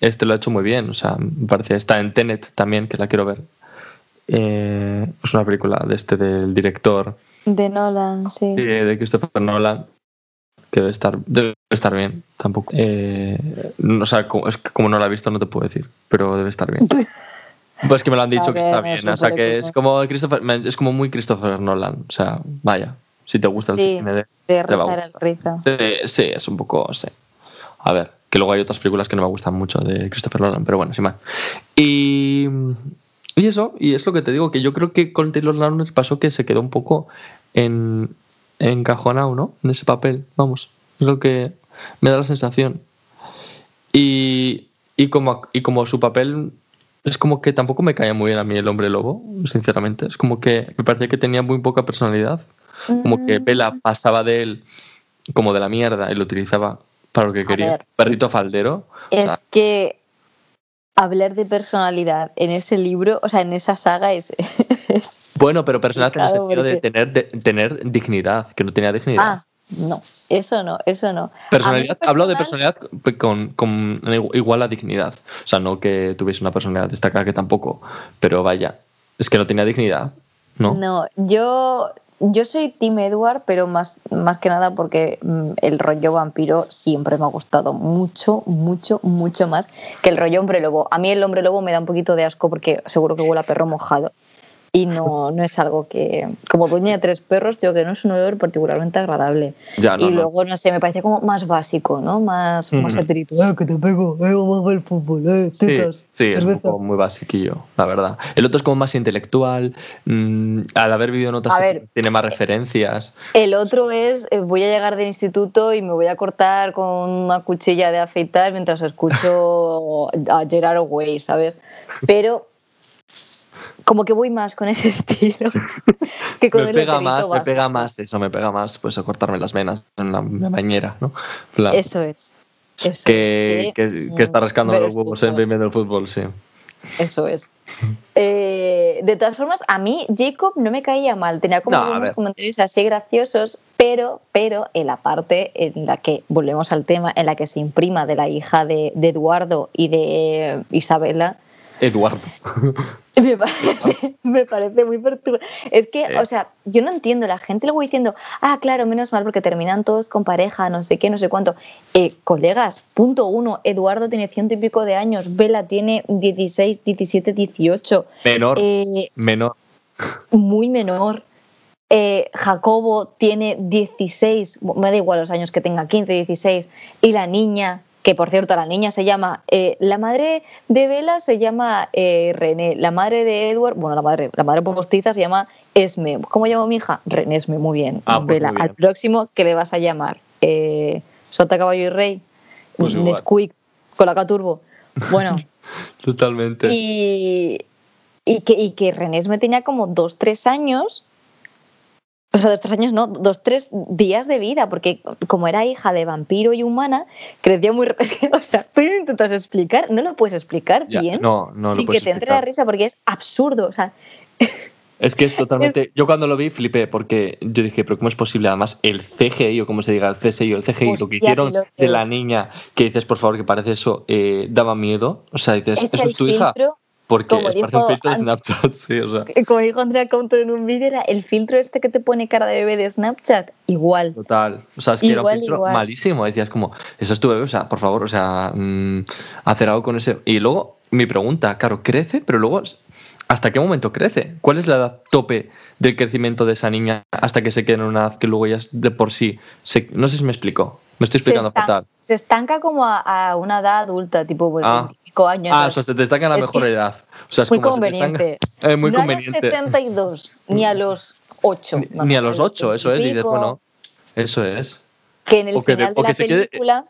este lo ha hecho muy bien. O sea, me parece, está en Tenet también, que la quiero ver. Eh, es una película de este del director De Nolan, sí. de, de Christopher Nolan, que debe estar, debe estar bien, tampoco. Eh, no, o sea, como, es que como no la he visto, no te puedo decir, pero debe estar bien. *laughs* Pues que me lo han dicho que está bien, o sea que es como Christopher, es como muy Christopher Nolan, o sea, vaya, si te gusta Sí. el cine de, De Te va a el rizo. Sí, sí, es un poco. Sí. A ver, que luego hay otras películas que no me gustan mucho de Christopher Nolan, pero bueno, sin más. Y, y eso, y es lo que te digo, que yo creo que con Taylor Lautner pasó que se quedó un poco en, encajonado, ¿no? En ese papel, vamos. Es lo que me da la sensación. Y, y, como, y como su papel es como que tampoco me caía muy bien a mí el hombre lobo, sinceramente. Es como que me parecía que tenía muy poca personalidad como que Mm, Bella pasaba de él como de la mierda y lo utilizaba para lo que A quería. ver. Perrito faldero. Es sea- que hablar de personalidad en ese libro, o sea, en esa saga es. *laughs* es- Bueno, pero personalidad en el sentido de tener, de tener dignidad, que no tenía dignidad. Ah, no, eso no, eso no. personalidad, hablo de personal- personalidad con, con igual a dignidad. O sea, no que tuviese una personalidad destacada que tampoco, pero vaya, es que no tenía dignidad, ¿no? No, yo, yo soy Team Edward, pero más, más que nada porque mm, el rollo vampiro siempre me ha gustado mucho, mucho, mucho más que el rollo hombre lobo. A mí el hombre lobo me da un poquito de asco porque seguro que huele a perro mojado. Y no, no es algo que, como dueña de tres perros, digo que no es un olor particularmente agradable. Ya, no, y no. luego, no sé, me parece como más básico, ¿no? Más, más Ujú. heterito. Eh, que te pego, eh, vamos a ver el fútbol, eh, Sí, tetas, sí, es un poco muy basiquillo, la verdad. El otro es como más intelectual, mm, al haber vivido en otras ver, tiene más referencias. El otro es, eh, voy a llegar del instituto y me voy a cortar con una cuchilla de afeitar mientras escucho *laughs* a Gerard Way, ¿sabes? Pero como que voy más con ese *laughs* estilo que con me el pega más, me pega más eso, me pega más pues a cortarme las venas en la, bañera, ¿no? En plan, Eso es. Eso que, es, que, que está rascando ver los huevos en viendo el fútbol, sí. Eso es. Eh, de todas formas, a mí Jacob no me caía mal. Tenía como No, ver. comentarios así graciosos, pero, pero en la parte en la que, volvemos al tema, en la que se imprima de la hija de, de Eduardo y de Isabela, Eduardo. *laughs* me parece, me parece muy perturbador. Es que, Sí. o sea, yo no entiendo, la gente luego diciendo, ah, claro, menos mal porque terminan todos con pareja, no sé qué, no sé cuánto. Eh, colegas, punto uno, Eduardo tiene ciento y pico de años, Vela tiene 16, 17, 18. Menor, Eh, menor. muy menor. Eh, Jacobo tiene 16, me da igual los años que tenga, 15, 16, y la niña, que por cierto, la niña se llama, eh, la madre de Vela se llama eh, René, la madre de Edward, bueno, la madre, la madre postiza se llama Esme. ¿Cómo llamo a mi hija? René Esme, muy bien. Ah, pues Vela, muy bien. al próximo, ¿qué le vas a llamar? Eh, Sota, Caballo y Rey, Pues. Nesquik, con la Caturbo. Bueno. *laughs* Totalmente. Y, y, que, y que Renesme tenía como dos, tres años. O sea, dos, tres años, no, dos, tres días de vida, porque como era hija de vampiro y humana, creció muy. *laughs* o sea, tú intentas explicar, no lo puedes explicar Ya, bien no, no lo sin que te entre la risa, porque es absurdo. O sea, Es que es *laughs* totalmente. Yo cuando lo vi flipé porque yo dije, pero ¿cómo es posible? Además, el CGI o como se diga, el CSI o el CGI, lo que hicieron que de la niña, que dices, por favor, que parece eso, eh, daba miedo. O sea, dices, es ¿eso es tu hija? Porque como es parece un dijo filtro de Snapchat, *laughs* sí, o sea. *laughs* como dijo Andrea Couto en un vídeo, era el filtro este que te pone cara de bebé de Snapchat. Igual. Total. O sea, es que era Igual, un filtro igual. malísimo. Decías como, eso es tu bebé, o sea, por favor, o sea, mm, hacer algo con ese. Y luego, mi pregunta, claro, crece, pero luego, ¿hasta qué momento crece? ¿Cuál es la edad tope del crecimiento de esa niña hasta que se quede en una edad que luego ya de por sí. se- No sé si me explico. Me estoy explicando fatal. Se estanca como a, a una edad adulta, tipo pues, Ah. 25 años. Ah, o sea, se te destaca a la Es mejor edad. O sea, es muy como se estanca- conveniente. *laughs* Eh, muy no a conveniente. los 72, ni a los 8. Ni, ni a los 8, eso es. Y dices, bueno, eso es. Que en el o que de- final de, que la quede- película.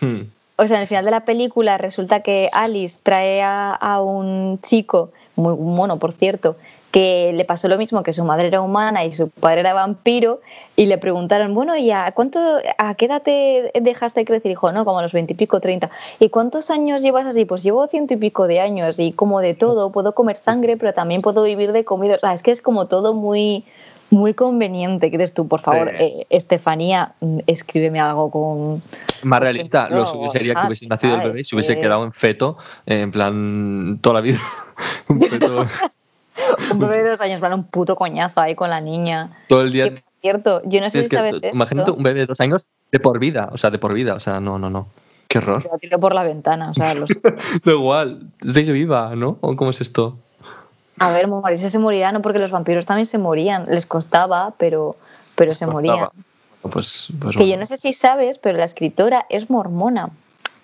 Hmm. O sea, en el final de la película resulta que Alice trae a, a un chico, muy mono por cierto, que le pasó lo mismo, que su madre era humana y su padre era vampiro, y le preguntaron, bueno, ¿y a, cuánto, a qué edad te dejaste crecer? Y dijo, no, como a los veintipico, treinta. ¿Y cuántos años llevas así? Pues llevo ciento y pico de años y como de todo, puedo comer sangre, pero también puedo vivir de comida. O sea, es que es como todo muy muy conveniente, ¿crees tú? Por favor, Sí. eh, Estefanía, mm, escríbeme algo con... Más realista, no, lo suyo sería que hubiese nacido el bebé y se hubiese Que- quedado en feto, eh, en plan, toda la vida. *laughs* un feto *laughs* *laughs* Un bebé de dos años, van un puto coñazo ahí con la niña. todo el día. Que, por cierto, yo no sé si sabes esto. imagínate un bebé de dos años de por vida, o sea, de por vida, o sea, no, no, no. Qué horror. Lo tiro por la ventana, o sea, los... *laughs* Da igual, sigue viva, ¿no? ¿O cómo es esto? A ver, morirse se moría, no porque los vampiros también se morían, les costaba, pero, pero se morían. Pues, pues Que yo no sé si sabes, pero la escritora es mormona.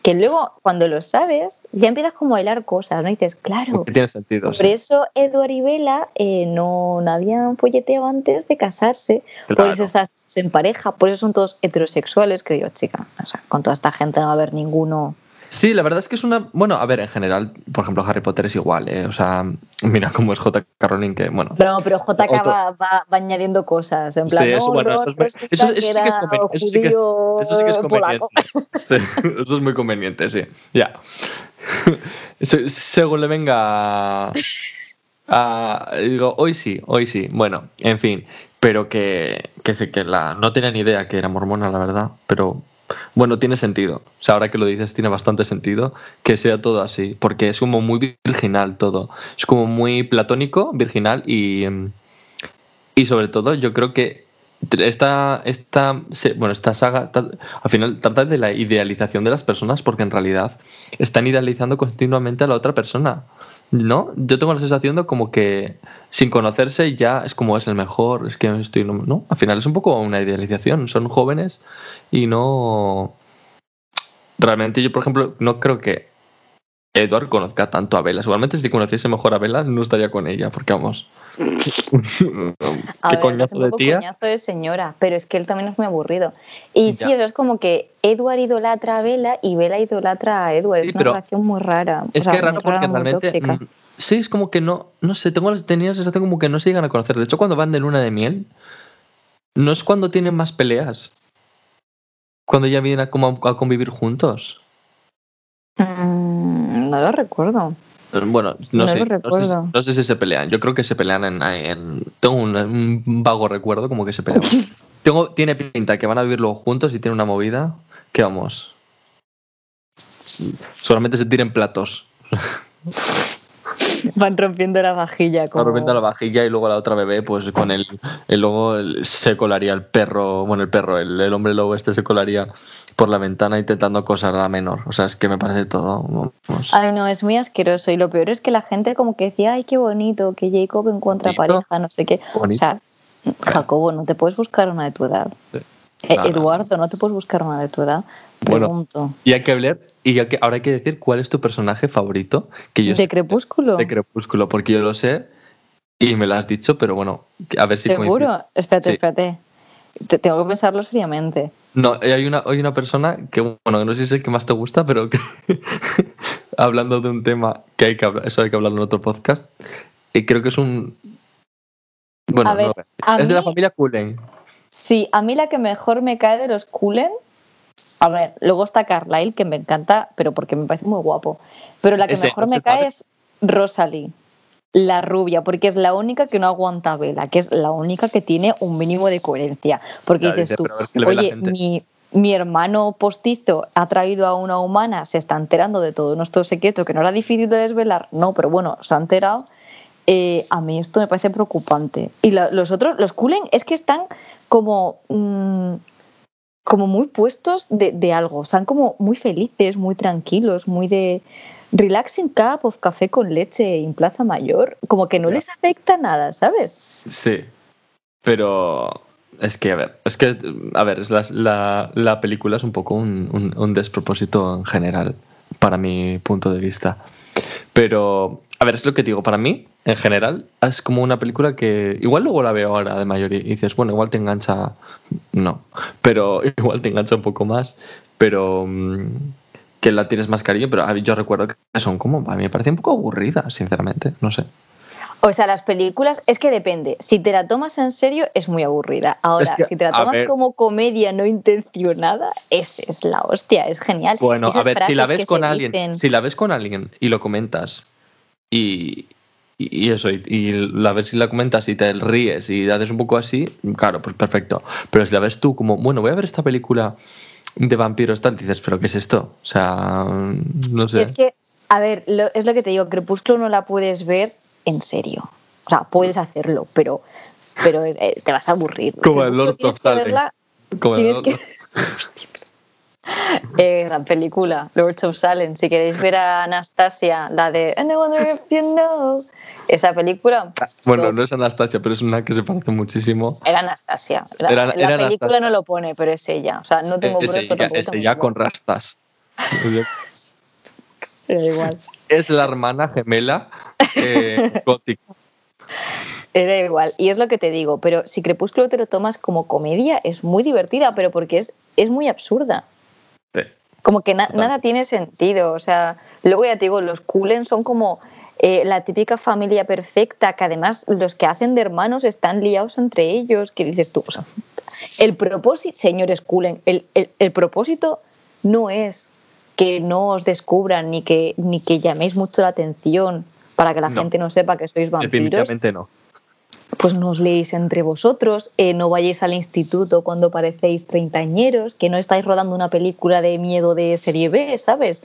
Que luego, cuando lo sabes, ya empiezas como a hilar cosas, ¿no? Y dices, claro, Que tiene sentido. por sí. eso Edward y Bella eh, no, no habían folleteado antes de casarse, por eso estás en pareja, por eso son todos heterosexuales, que digo, chica, o sea, con toda esta gente no va a haber ninguno. Sí, la verdad es que es una. Bueno, a ver, en general, por ejemplo, Harry Potter es igual, ¿eh? O sea, mira cómo es J.K. Rowling, que bueno. Pero, pero JK Otro- va, va- va añadiendo cosas, en plan, Sí, eso, no, bueno, eso es eso- eso sí que es era conven- eso sí que es- judío, Eso sí que es conveniente. *laughs* Sí, eso es muy conveniente, sí. Ya. Se- Según le venga. a- digo, hoy sí, hoy sí. Bueno, en fin. Pero que, que sé que la. No tenía ni idea que era mormona, la verdad. Pero bueno, tiene sentido. O sea, ahora que lo dices, tiene bastante sentido que sea todo así. Porque es como muy virginal todo. Es como muy platónico, virginal y. em, y sobre todo, yo creo que esta, esta, bueno, esta saga al final trata de la idealización de las personas porque en realidad están idealizando continuamente a la otra persona. ¿No? Yo tengo la sensación de como que sin conocerse ya es como es el mejor, es que estoy, no. Al final es un poco una idealización, son jóvenes y no... Realmente yo, por ejemplo, no creo que Edward conozca tanto a Bella. Igualmente si conociese mejor a Bella no estaría con ella, porque vamos... *laughs* ¿Qué ver, coñazo es un de tía? coñazo de señora, pero es que él también es muy aburrido. Y sí, o sea, es como que Edward idolatra a Bella y Bella idolatra a Edward. Sí, es una relación muy rara. o Es sea, que es raro porque muy realmente. tóxica. mm, Sí, es como que no. No sé, tengo, la- tenía la sensación como que no se llegan a conocer. De hecho, cuando van de luna de miel, no es cuando tienen más peleas. Cuando ya vienen a, como a, a convivir juntos. Mm, no lo recuerdo. Bueno, no, No sé, no, sé, recuerdo. no sé si se pelean. Yo creo que se pelean en. en- tengo un, un vago recuerdo como que se pelean. *laughs* tengo, tiene pinta que van a vivir luego juntos y tiene una movida que vamos. Solamente se tiren platos. *laughs* Van rompiendo la vajilla. Como... Como... rompiendo la vajilla y luego la otra bebé, pues con el, el luego el- se colaría el perro, bueno, el perro, el, el hombre lobo este se colaría por la ventana intentando acosar a la menor. O sea, es que me parece todo. Ay, no, es muy asqueroso. Y lo peor es que la gente como que decía, ay, qué bonito, que Jacob encuentra Bonito. pareja, no sé qué. Bonito. O sea, Jacobo, no te puedes buscar una de tu edad. Sí. Eh. Eduardo, no te puedes buscar una de tu edad. Bueno. Y hay que hablar, y hay que- ahora hay que decir cuál es tu personaje favorito. Que yo ¿De Crepúsculo? De Crepúsculo, porque yo lo sé y me lo has dicho, pero bueno, a ver si coincide. ¿Seguro? Espérate, Sí. espérate. Te- tengo que pensarlo seriamente. No, hay una, hay una persona que, bueno, no sé si es el que más te gusta, pero que *laughs* hablando de un tema que hay que hablar, eso hay que hablarlo en otro podcast, y creo que es un... Bueno, ver, no, es de la familia Cullen. Sí, a mí la que mejor me cae de los Cullen. A ver, luego está Carlyle, que me encanta, pero porque me parece muy guapo. Pero la que Ese, mejor ¿no es me padre? cae es Rosalie, la rubia, porque es la única que no aguanta vela, que es la única que tiene un mínimo de coherencia. Porque dices dice, tú, oye, gente". mi, mi hermano postizo ha traído a una humana, se está enterando de todo nuestro secreto, que no era difícil de desvelar. No, pero bueno, se ha enterado. Eh, a mí esto me parece preocupante. Y la- los otros, los Cullen, es que están como, mm, como muy puestos de, de algo. Están como muy felices, muy tranquilos, muy de relaxing cup of café con leche en Plaza Mayor. Como que no Ya. les afecta nada, ¿sabes? Sí, pero Es que, a ver, es que, a ver, la, la, la película es un poco un, un, un despropósito en general, para mi punto de vista. Pero, a ver, es lo que digo, para mí, en general, es como una película que igual luego la veo ahora de mayor y dices, bueno, igual te engancha, no, pero *laughs* igual te engancha un poco más, pero mm, que la tienes más cariño, pero yo recuerdo que son como, a mí me parece un poco aburrida, sinceramente, no sé. O sea, las películas, es que depende. Si te la tomas en serio, es muy aburrida. Ahora, Es que, si te la tomas como comedia no intencionada, es, es la hostia, es genial. Bueno, Esas a ver, si la ves con alguien, dicen- si la ves con alguien y lo comentas y, y y eso, y, y la ves y la comentas y te ríes y haces un poco así, claro, pues perfecto. Pero si la ves tú como, bueno, voy a ver esta película de vampiros tal, dices, pero ¿qué es esto? O sea, no sé. Es que, a ver, lo- es lo que te digo, Crepúsculo no la puedes ver en serio. O sea, puedes hacerlo, pero, pero eh, te vas a aburrir. Como el Lord tienes of que Salem. verla- Como el- que- *laughs* *laughs* Eh, gran película, Lords of Salem. Si queréis ver a Anastasia, la de And I wonder if you know. Esa película. Bueno, top. no es Anastasia, pero es una que se parece muchísimo. Era Anastasia. La, Era- la era película Anastasia. no lo pone, pero es ella. O sea, no tengo Es pero ella, tampoco es ella con rastas. *laughs* Pero igual. Es la hermana gemela eh, *laughs* gótica. Era igual. Y es lo que te digo, pero si Crepúsculo te lo tomas como comedia, es muy divertida, pero porque es, es muy absurda. Como que na- Total. nada tiene sentido. O sea, luego ya te digo, los Cullen son como eh, la típica familia perfecta, que además los que hacen de hermanos están liados entre ellos. que dices tú? O sea, el propósito, señores Cullen, el, el- el propósito no es que no os descubran ni que, ni que llaméis mucho la atención para que la No. gente no sepa que sois vampiros Definitivamente no. Pues no os leéis entre vosotros, eh, no vayáis al instituto cuando parecéis treintañeros, que no estáis rodando una película de miedo de serie B, ¿sabes?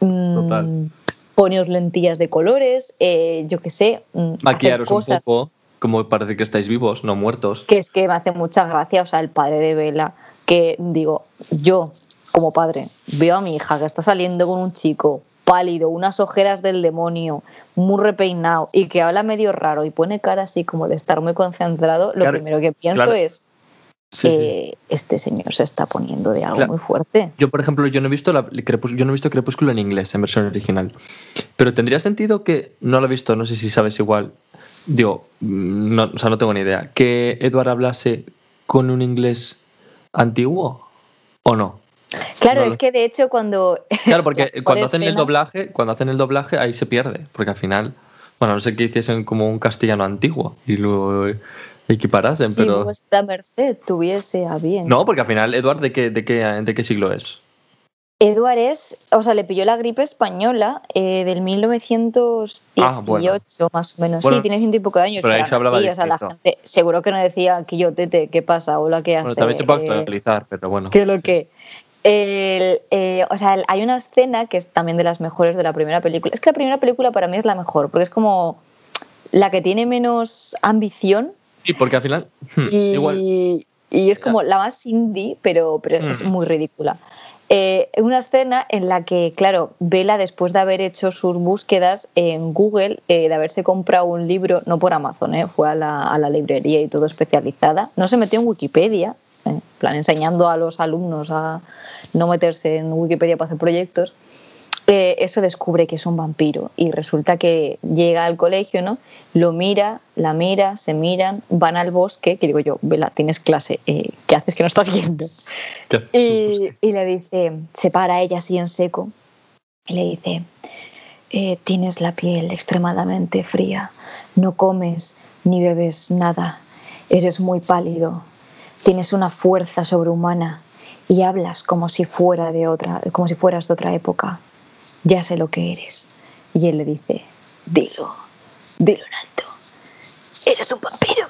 Mm, Total. Poneos lentillas de colores, eh, yo qué sé, mm, Maquillaros un poco, como parece que estáis vivos, no muertos. Que es que me hace mucha gracia, o sea, el padre de Vela, que digo, yo como padre veo a mi hija que está saliendo con un chico pálido, unas ojeras del demonio, muy repeinado y que habla medio raro y pone cara así como de estar muy concentrado, lo Claro, primero que pienso claro. es, Sí, sí. eh, este señor se está poniendo de algo Claro. muy fuerte. Yo, por ejemplo, yo no he visto la yo no he visto Crepúsculo en inglés, en versión original. Pero tendría sentido que no lo he visto, no sé si sabes igual. Digo, no, o sea, no tengo ni idea. Que Edward hablase con un inglés antiguo o no. Claro, No es que de hecho cuando... *laughs* Claro, porque cuando hacen el doblaje, cuando hacen el doblaje ahí se pierde, porque al final, bueno, no sé que hiciesen como un castellano antiguo y luego equiparasen, si pero vuestra merced tuviese a bien. no, porque al final Edward de qué de qué de qué siglo es? Eduard es, o sea, le pilló la gripe española eh, del 1918 Ah, bueno. más o menos. Bueno, sí, tiene ciento y poco de años. pero ahí se hablaba así, o sea, la gente seguro que no decía Quillotete, ¿qué pasa? Hola, ¿qué hace? Bueno, también se puede Eh, actualizar, pero bueno. ¿Qué lo que? El, eh, o sea, el- hay una escena que es también de las mejores de la primera película. Es que la primera película para mí es la mejor, porque es como la que tiene menos ambición Sí, porque al final hmm, y, igual y es como la más indie, pero, pero es Mm. muy ridícula. Eh, una escena en la que, claro, Vela, después de haber hecho sus búsquedas en Google, eh, de haberse comprado un libro, no por Amazon, eh, fue a la, a la librería y todo especializada, no se metió en Wikipedia, en plan enseñando a los alumnos a no meterse en Wikipedia para hacer proyectos, eh, eso descubre que es un vampiro y resulta que llega al colegio, ¿no? Lo mira, la mira, se miran, van al bosque, que digo yo, Vela, tienes clase, eh, ¿qué haces que no estás yendo? y le dice, se para ella así en seco, y le dice, "Eh, tienes la piel extremadamente fría, no comes ni bebes nada, eres muy pálido, tienes una fuerza sobrehumana y hablas como si fuera de otra, como si fueras de otra época. Ya sé lo que eres. Y él le dice, dilo, dilo en alto. Eres un vampiro.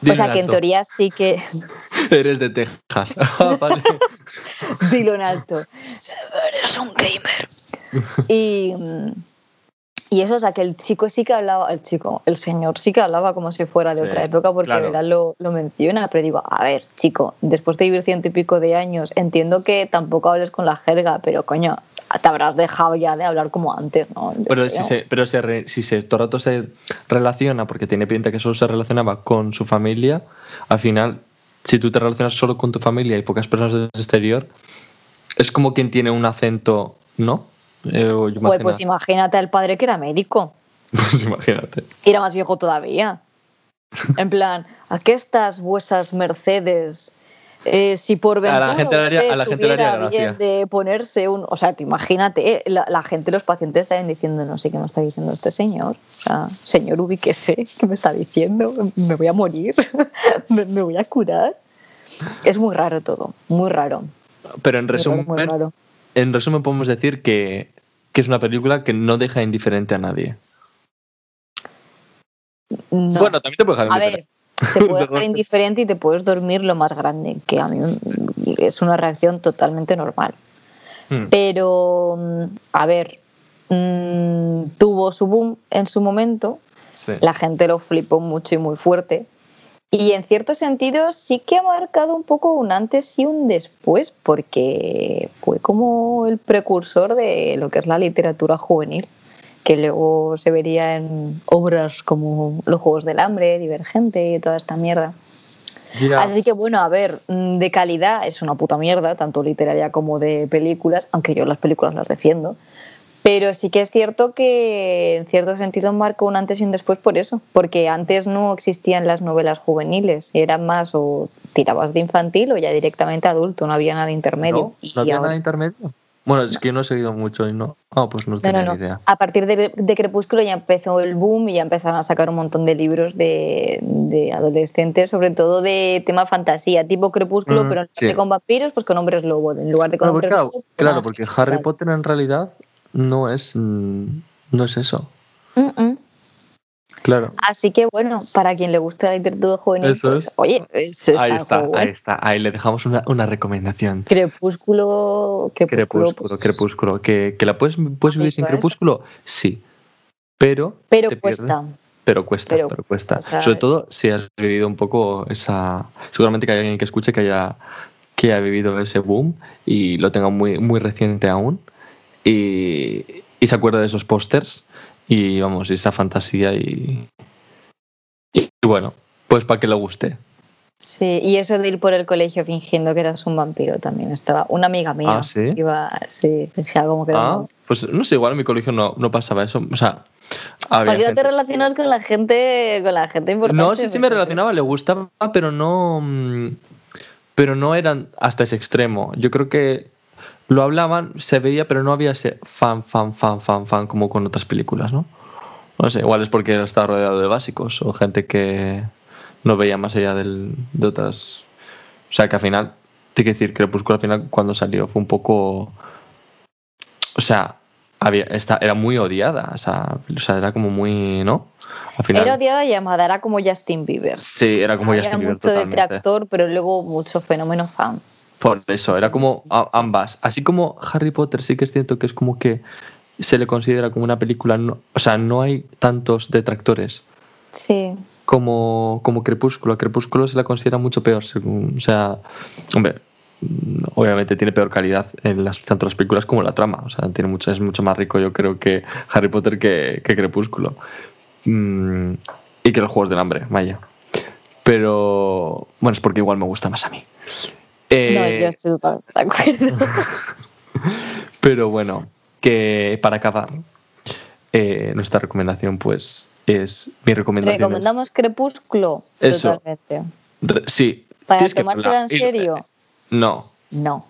Dilo o sea que en teoría sí que *laughs* Eres de Texas. *laughs* Ah, vale. *laughs* dilo en alto. Eres un gamer. Y, mm, y eso, o sea, que el chico sí que hablaba, el chico, el señor sí que hablaba como si fuera de Sí, otra época, porque claro. verdad lo, lo menciona, pero digo, a ver, chico, después de vivir ciento y pico de años, entiendo que tampoco hables con la jerga, pero coño, te habrás dejado ya de hablar como antes, ¿no? Yo Pero si se, pero re- si se todo el rato se relaciona, porque tiene pinta que solo se relacionaba con su familia, al final si tú te relacionas solo con tu familia y pocas personas del exterior, es como quien tiene un acento, ¿no? Eh, pues, pues imagínate al padre que era médico. *laughs* Pues imagínate. Y era más viejo todavía. En plan, estas vuesas Mercedes eh, si por ventura a la gente haría, a la gente haría bien de ponerse un, o sea, te imagínate, eh, la, gente, los pacientes estarían diciendo, no sé qué me está diciendo este señor, o sea, señor ubíquese, ¿qué me está diciendo? Me voy a morir, *laughs* me, voy a curar. Es muy raro todo, muy raro. Pero en resumen, en resumen podemos decir que, que, es una película que no deja indiferente a nadie. Bueno, también te puede dejar indiferente. Te puedes *laughs* dejar indiferente y te puedes dormir lo más grande, que a mí es una reacción totalmente normal. Hmm. Pero, a ver, mm, tuvo su boom en su momento, la gente lo flipó mucho y muy fuerte. Y en cierto sentido sí que ha marcado un poco un antes y un después, porque fue como el precursor de lo que es la literatura juvenil que luego se vería en obras como Los Juegos del Hambre, Divergente y toda esta mierda. Así que bueno, a ver, mm, de calidad es una puta mierda, tanto literaria como de películas, aunque yo las películas las defiendo. Pero sí que es cierto que en cierto sentido marcó un antes y un después por eso, porque antes no existían las novelas juveniles, eran más o tirabas de infantil o ya directamente adulto, no había nada intermedio. No, no había nada intermedio. Bueno, es que no he seguido mucho y no. Ah, pues no, tenía ni idea. A partir de, Crepúsculo ya empezó el boom y ya empezaron a sacar un montón de libros de, adolescentes, sobre todo de tema fantasía, tipo Crepúsculo, mm, pero no con vampiros, pues con hombres lobo. En lugar de con hombres claro, lobo, claro, porque Harry Potter en realidad no es, mm, no es eso. Claro. Así que bueno, para quien le guste la literatura juvenil, Eso pues, es. oye, ahí está, ahí está, ahí le dejamos una, una recomendación. Crepúsculo, crepúsculo, pues, crepúsculo, que, que la puedes, puedes vivir sin crepúsculo, sí, pero pero cuesta. Pero cuesta, pero, cuesta. Sobre todo si has vivido un poco esa, seguramente que hay alguien que escuche que haya que haya vivido ese boom y lo tenga muy muy reciente aún y, y se acuerda de esos pósters y vamos, esa fantasía y, y, bueno, pues para que le guste. Sí, y eso de ir por el colegio fingiendo que eras un vampiro también estaba. Una amiga mía ¿Ah, sí? iba, sí, fingía como que ah, Pues no sé, igual en mi colegio no, no pasaba eso. O sea, había no te relacionas con la gente, con la gente importante? No, sí, sí me relacionaba, le gustaba, pero no. Pero no eran hasta ese extremo. Yo creo que lo hablaban, se veía, pero no había ese fan, fan, fan, fan, fan como con otras películas, ¿no? No sé, igual es porque estaba rodeado de básicos o gente que no veía más allá del, de otras. O sea, que al final, te que decir, Crepúsculo al final, cuando salió, fue un poco. O sea, había, esta, era muy odiada, o sea, o sea, era como muy, ¿no? Al final, era odiada y llamada, era como Justin Bieber. Sí, era como Justin Bieber. Mucho detractor, pero luego mucho fenómeno fan. Por eso, era como ambas. Así como Harry Potter, sí que es cierto que es como que se le considera como una película, o sea, no hay tantos detractores. Sí. Como, como Crepúsculo. Crepúsculo se la considera mucho peor. o sea, hombre, obviamente tiene peor calidad en las, tanto las películas como la trama. O sea, tiene mucho, es mucho más rico, yo creo, que Harry Potter que, que Crepúsculo. Mm, y que los Juegos del Hambre, vaya. Pero, bueno, es porque igual me gusta más a mí no, eh, yo estoy totalmente de acuerdo. *laughs* Pero bueno, que para acabar, eh, nuestra recomendación, pues, es mi recomendación. Recomendamos Crepúsculo. Eso. Totalmente. sí. Para tomársela en serio. No. No.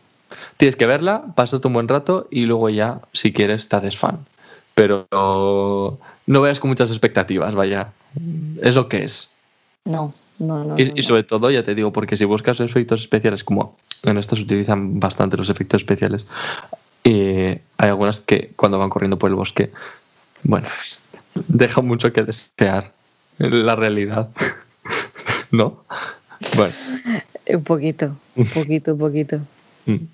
Tienes que verla, pásate un buen rato y luego ya, si quieres, te haces fan. Pero no veas con muchas expectativas, vaya. Es lo que es. No, no, no. Y, sobre todo, ya te digo, porque si buscas efectos especiales, como en estas se utilizan bastante los efectos especiales, hay algunas que cuando van corriendo por el bosque, bueno, *laughs* deja mucho que desear la realidad. *laughs* ¿No? Bueno. Un poquito, un poquito, un poquito. *laughs* Mm.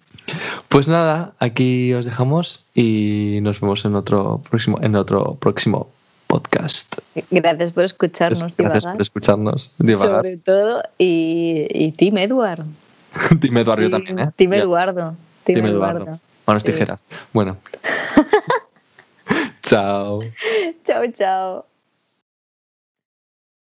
Pues nada, aquí os dejamos y nos vemos en otro próximo, en otro próximo podcast. Gracias por escucharnos. Gracias por escucharnos. Sobre todo, y, y Team Edward. *laughs* Team Eduardo yo también, ¿eh? Team Eduardo. Team, Eduardo. Manos tijeras. Bueno. *laughs* *laughs* chao. Chao, chao.